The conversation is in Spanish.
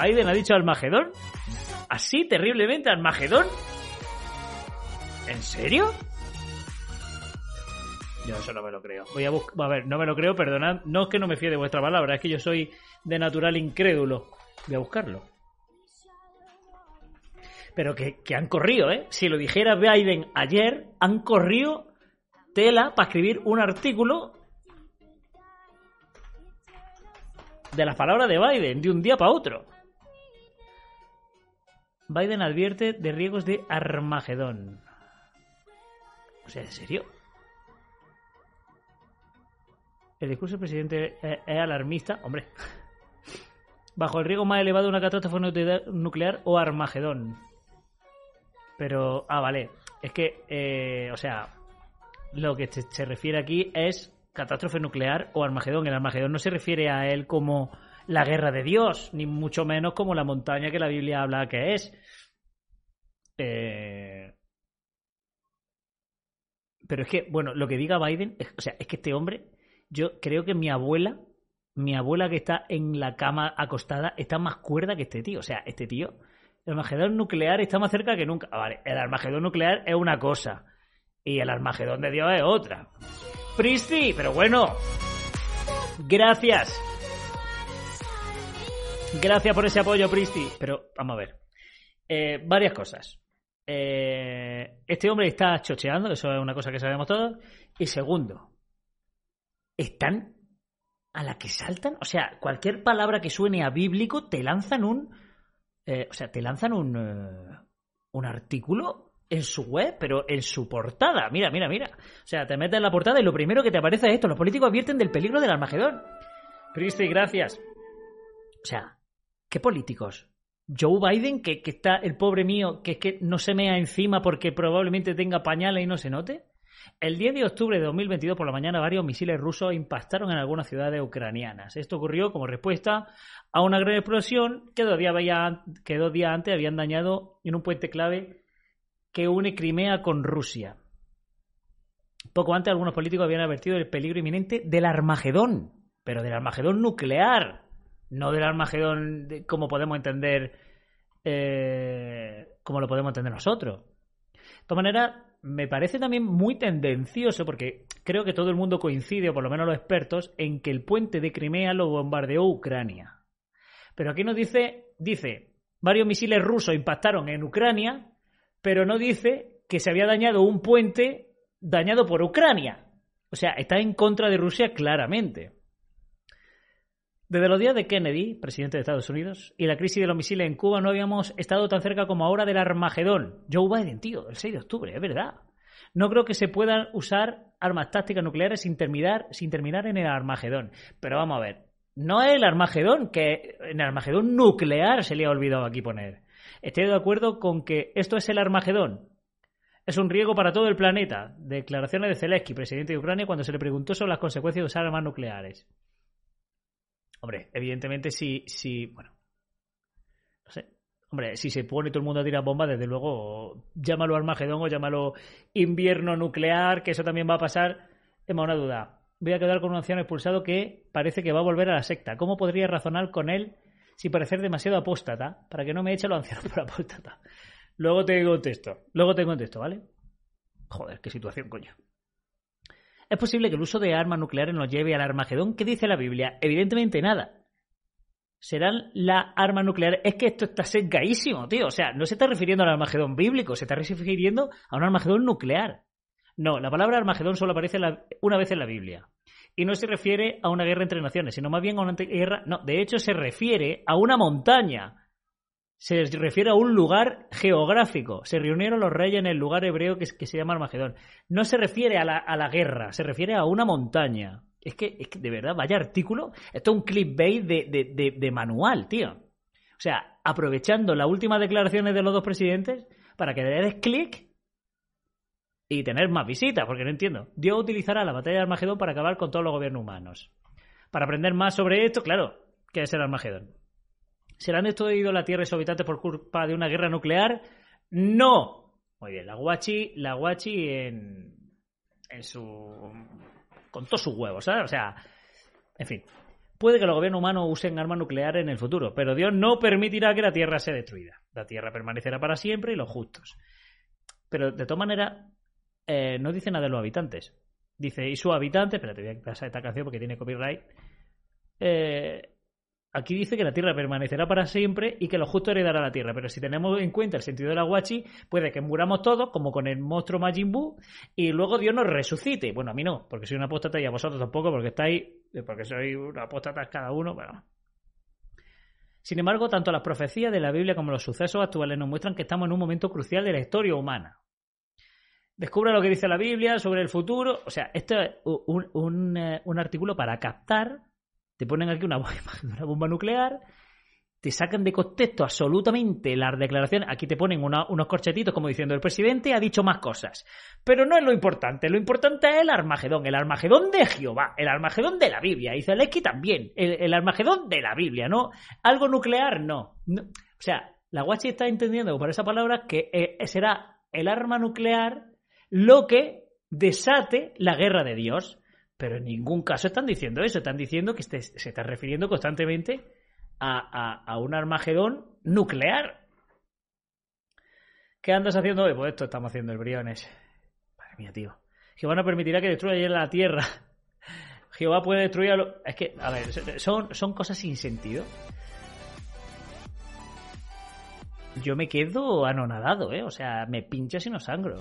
Biden ha dicho Armagedón. ¿Así terriblemente Armagedón? ¿En serio? Yo eso no me lo creo. Voy a buscar. A ver, no me lo creo, perdonad. No es que no me fíe de vuestra palabra, es que yo soy de natural incrédulo. Voy a buscarlo. Pero que, que han corrido, ¿eh? Si lo dijera Biden ayer, han corrido tela para escribir un artículo de las palabras de Biden, de un día para otro. Biden advierte de riesgos de Armagedón. O sea, ¿en serio? El discurso del presidente es, alarmista, hombre. Bajo el riesgo más elevado de una catástrofe nuclear o Armagedón. Pero, ah, vale. Es que, eh, o sea, lo que se refiere aquí es catástrofe nuclear o Armagedón. El Armagedón no se refiere a él como la guerra de Dios, ni mucho menos como la montaña que la Biblia habla que es. Eh, Pero es que, bueno, lo que diga Biden, es- o sea, es que este hombre, yo creo que mi abuela, mi abuela que está en la cama acostada, está más cuerda que este tío. O sea, este tío, el Armagedón nuclear está más cerca que nunca. Ah, vale, el Armagedón nuclear es una cosa y el Armagedón de Dios es otra. Pristi, pero bueno, gracias. Gracias por ese apoyo, Pristi. Pero vamos a ver. Eh, varias cosas. Eh, este hombre está chocheando, eso es una cosa que sabemos todos. Y segundo, están a la que saltan. O sea, cualquier palabra que suene a bíblico te lanzan un. eh, o sea, te lanzan un. un artículo en su web, pero en su portada. Mira, mira, mira. O sea, te metes en la portada y lo primero que te aparece es esto. Los políticos advierten del peligro del Armagedón. Cristi, gracias. O sea, ¿qué políticos? Joe Biden, que, que está el pobre mío, que es que no se mea encima porque probablemente tenga pañales y no se note. El 10 de octubre de 2022 por la mañana varios misiles rusos impactaron en algunas ciudades ucranianas. Esto ocurrió como respuesta a una gran explosión que dos días, que dos días antes habían dañado en un puente clave que une Crimea con Rusia. Poco antes algunos políticos habían advertido del peligro inminente del Armagedón, pero del Armagedón nuclear, no del Armagedón como podemos entender, eh, como lo podemos entender nosotros. De todas maneras, me parece también muy tendencioso, porque creo que todo el mundo coincide, o por lo menos los expertos, en que el puente de Crimea lo bombardeó Ucrania. Pero aquí nos dice, dice, varios misiles rusos impactaron en Ucrania, pero no dice que se había dañado un puente dañado por Ucrania. O sea, está en contra de Rusia claramente. Desde los días de Kennedy, presidente de Estados Unidos, y la crisis de los misiles en Cuba no habíamos estado tan cerca como ahora del Armagedón. Joe Biden, tío, el 6 de octubre, es verdad. No creo que se puedan usar armas tácticas nucleares sin terminar, sin terminar en el Armagedón. Pero vamos a ver, no es el Armagedón, que en el Armagedón nuclear se le ha olvidado aquí poner. Estoy de acuerdo con que esto es el Armagedón. Es un riesgo para todo el planeta. Declaraciones de Zelensky, presidente de Ucrania, cuando se le preguntó sobre las consecuencias de usar armas nucleares. Hombre, evidentemente si, si, bueno, no sé. Hombre, si se pone todo el mundo a tirar bombas, desde luego, llámalo Armagedón o llámalo invierno nuclear, que eso también va a pasar. Tengo una duda. Voy a quedar con un anciano expulsado que parece que va a volver a la secta. ¿Cómo podría razonar con él sin parecer demasiado apóstata? Para que no me eche los ancianos por apóstata. Luego te contesto. Luego te contesto, ¿vale? Joder, qué situación, coño. ¿Es posible que el uso de armas nucleares nos lleve al Armagedón? ¿Qué dice la Biblia? Evidentemente nada. ¿Serán las armas nucleares? Es que esto está sesgadísimo, tío. O sea, no se está refiriendo al Armagedón bíblico, se está refiriendo a un Armagedón nuclear. No, la palabra Armagedón solo aparece una vez en la Biblia. Y no se refiere a una guerra entre naciones, sino más bien a una guerra. No, de hecho se refiere a una montaña. Se refiere a un lugar geográfico. Se reunieron los reyes en el lugar hebreo que, que se llama Armagedón. No se refiere a la, guerra, se refiere a una montaña. Es que, es que de verdad, vaya artículo. Esto es un clickbait de, de, de, manual, tío. O sea, aprovechando las últimas declaraciones de los dos presidentes para que le des clic y tener más visitas, porque no entiendo. Dios utilizará la batalla de Armagedón para acabar con todos los gobiernos humanos. Para aprender más sobre esto, claro, ¿qué es el Armagedón? ¿Serán destruidos la Tierra y sus habitantes por culpa de una guerra nuclear? ¡No! Muy bien, la Guachi, la Guachi en, en su... con todos sus huevos, ¿sabes? O sea, en fin. puede que los gobiernos humanos usen armas nucleares en el futuro, pero Dios no permitirá que la Tierra sea destruida. La Tierra permanecerá para siempre y los justos. Pero de todas maneras, eh, no dice nada de los habitantes. Dice, y sus habitantes, espérate, voy a pasar esta canción porque tiene copyright. Eh, Aquí dice que la tierra permanecerá para siempre y que los justos heredarán la tierra. Pero si tenemos en cuenta el sentido de la guachi, puede que muramos todos, como con el monstruo Majin Buu, y luego Dios nos resucite. Bueno, a mí no, porque soy una apóstata y a vosotros tampoco, porque estáis, porque sois una apóstata cada uno. Bueno. Sin embargo, tanto las profecías de la Biblia como los sucesos actuales nos muestran que estamos en un momento crucial de la historia humana. Descubra lo que dice la Biblia sobre el futuro. O sea, esto es un, un, eh, un artículo para captar te ponen aquí una, bomba nuclear, te sacan de contexto absolutamente las declaraciones. Aquí te ponen unos corchetitos como diciendo el presidente ha dicho más cosas. Pero no es lo importante. Lo importante es el Armagedón. El Armagedón de Jehová. El Armagedón de la Biblia. Y Zelensky también. El, Armagedón de la Biblia, ¿no? Algo nuclear, no. O sea, la Guachi está entendiendo por esa palabra que eh, será el arma nuclear lo que desate la guerra de Dios. Pero en ningún caso están diciendo eso, están diciendo que se está refiriendo constantemente a, un Armagedón nuclear. ¿Qué andas haciendo hoy? Pues esto estamos haciendo el Briones. Madre mía, tío. Jehová no permitirá que destruya la tierra. Jehová puede destruir Es que, a ver, son, son cosas sin sentido. Yo me quedo anonadado, ¿eh? O sea, me pincho si no sangro.